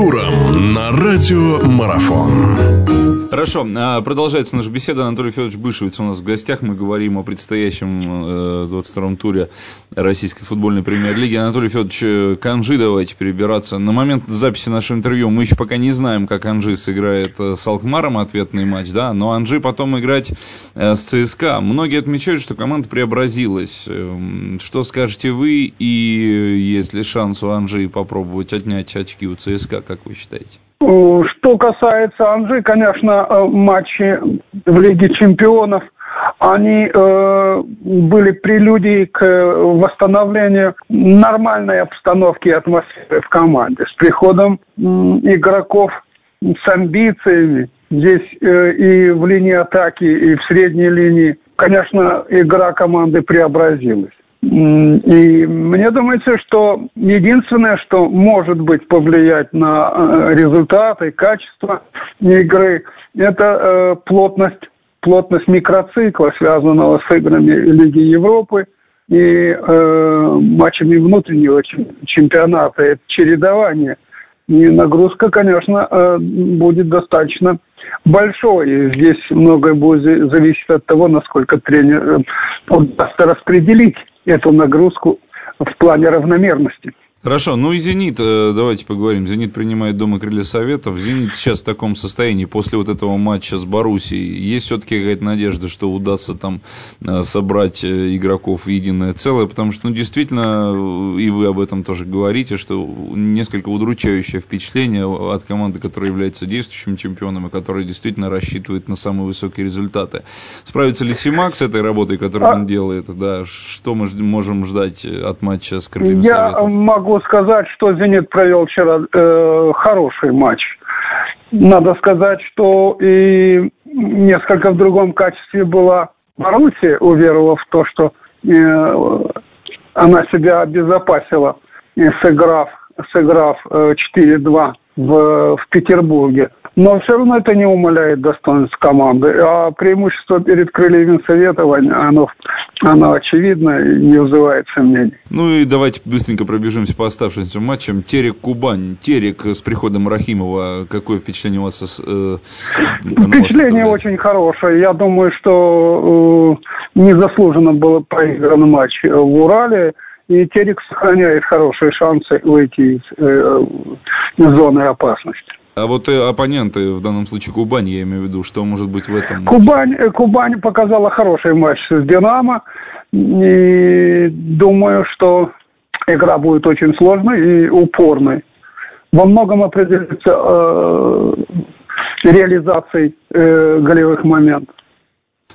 культурам на радиомарафон. Хорошо, а, продолжается наша беседа. Анатолий Федорович Бышевец у нас в гостях. Мы говорим о предстоящем 22-м э, туре Российской футбольной премьер-лиги. Анатолий Федорович, э, к Анжи давайте перебираться. На момент записи нашего интервью мы еще пока не знаем, как Анжи сыграет э, с Алкмаром ответный матч, да, но Анжи потом играть с ЦСКА. Многие отмечают, что команда преобразилась. Эм, что скажете вы и есть ли шанс у Анжи попробовать отнять очки у ЦСКА, как вы считаете? Что касается Анжи, конечно, э, матчи в Лиге чемпионов, они э, были прелюдией к восстановлению нормальной обстановки и атмосферы в команде. С приходом э, игроков с амбициями, здесь э, и в линии атаки, и в средней линии, конечно, игра команды преобразилась. И мне думается, что единственное, что может быть повлиять на э, результаты качество игры, это э, плотность, плотность микроцикла, связанного с играми Лиги Европы и э, матчами внутреннего чемпионата, это чередование. И нагрузка, конечно, будет достаточно большой. И здесь многое будет зависеть от того, насколько тренер удастся распределить эту нагрузку в плане равномерности. Хорошо, ну и «Зенит», э, давайте поговорим. «Зенит» принимает Дома крылья Советов. «Зенит» сейчас в таком состоянии после вот этого матча с Боруссией. Есть все-таки какая-то надежда, что удастся там э, собрать э, игроков в единое целое, потому что, ну, действительно, и вы об этом тоже говорите, что несколько удручающее впечатление от команды, которая является действующим чемпионом и которая действительно рассчитывает на самые высокие результаты. Справится ли Симак с этой работой, которую а... он делает? Да, что мы можем ждать от матча с крыльями Я Советов? могу могу сказать, что «Зенит» провел вчера э, хороший матч. Надо сказать, что и несколько в другом качестве была Маруси, уверовав в то, что э, она себя обезопасила, сыграв, сыграв э, 4-2 в, в Петербурге. Но все равно это не умаляет достоинств команды. А преимущество перед крыльями Советова, оно, оно очевидно и не вызывает сомнений. Ну и давайте быстренько пробежимся по оставшимся матчам. Терек-Кубань. Терек с приходом Рахимова. Какое впечатление у вас? Э, впечатление вас очень хорошее. Я думаю, что э, незаслуженно был проигран матч в Урале. И Терек сохраняет хорошие шансы выйти из э, зоны опасности. А вот э, оппоненты, в данном случае Кубань, я имею в виду, что может быть в этом? Кубань, э, Кубань показала хороший матч с Динамо. И думаю, что игра будет очень сложной и упорной. Во многом определится э, реализацией э, голевых моментов.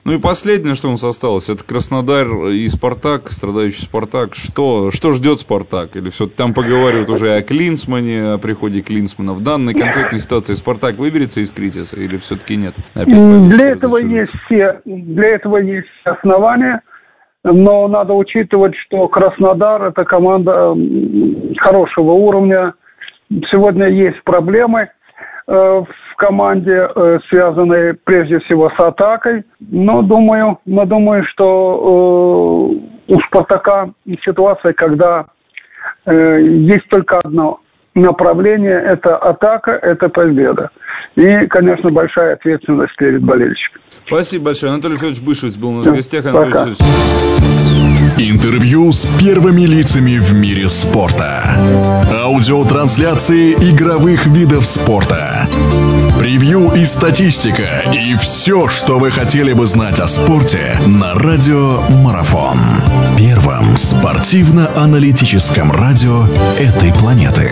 Ну и последнее, что у нас осталось, это Краснодар и Спартак, страдающий Спартак. Что, что ждет Спартак? Или все там поговаривают уже о Клинсмане, о приходе Клинсмана. В данной конкретной ситуации Спартак выберется из кризиса или все-таки нет? Для этого есть все, для этого есть основания. Но надо учитывать, что Краснодар – это команда хорошего уровня. Сегодня есть проблемы э, в в команде, э, связанные прежде всего с атакой. Но думаю, но думаю, что э, у Спартака ситуация, когда э, есть только одно направление – это атака, это победа. И, конечно, большая ответственность перед болельщиками. Спасибо большое. Анатолий Федорович Бышевец был у нас в гостях. Анатолий Пока. Интервью с первыми лицами в мире спорта. Аудиотрансляции игровых видов спорта. Превью и статистика. И все, что вы хотели бы знать о спорте на Радио Марафон. Первом спортивно-аналитическом радио этой планеты.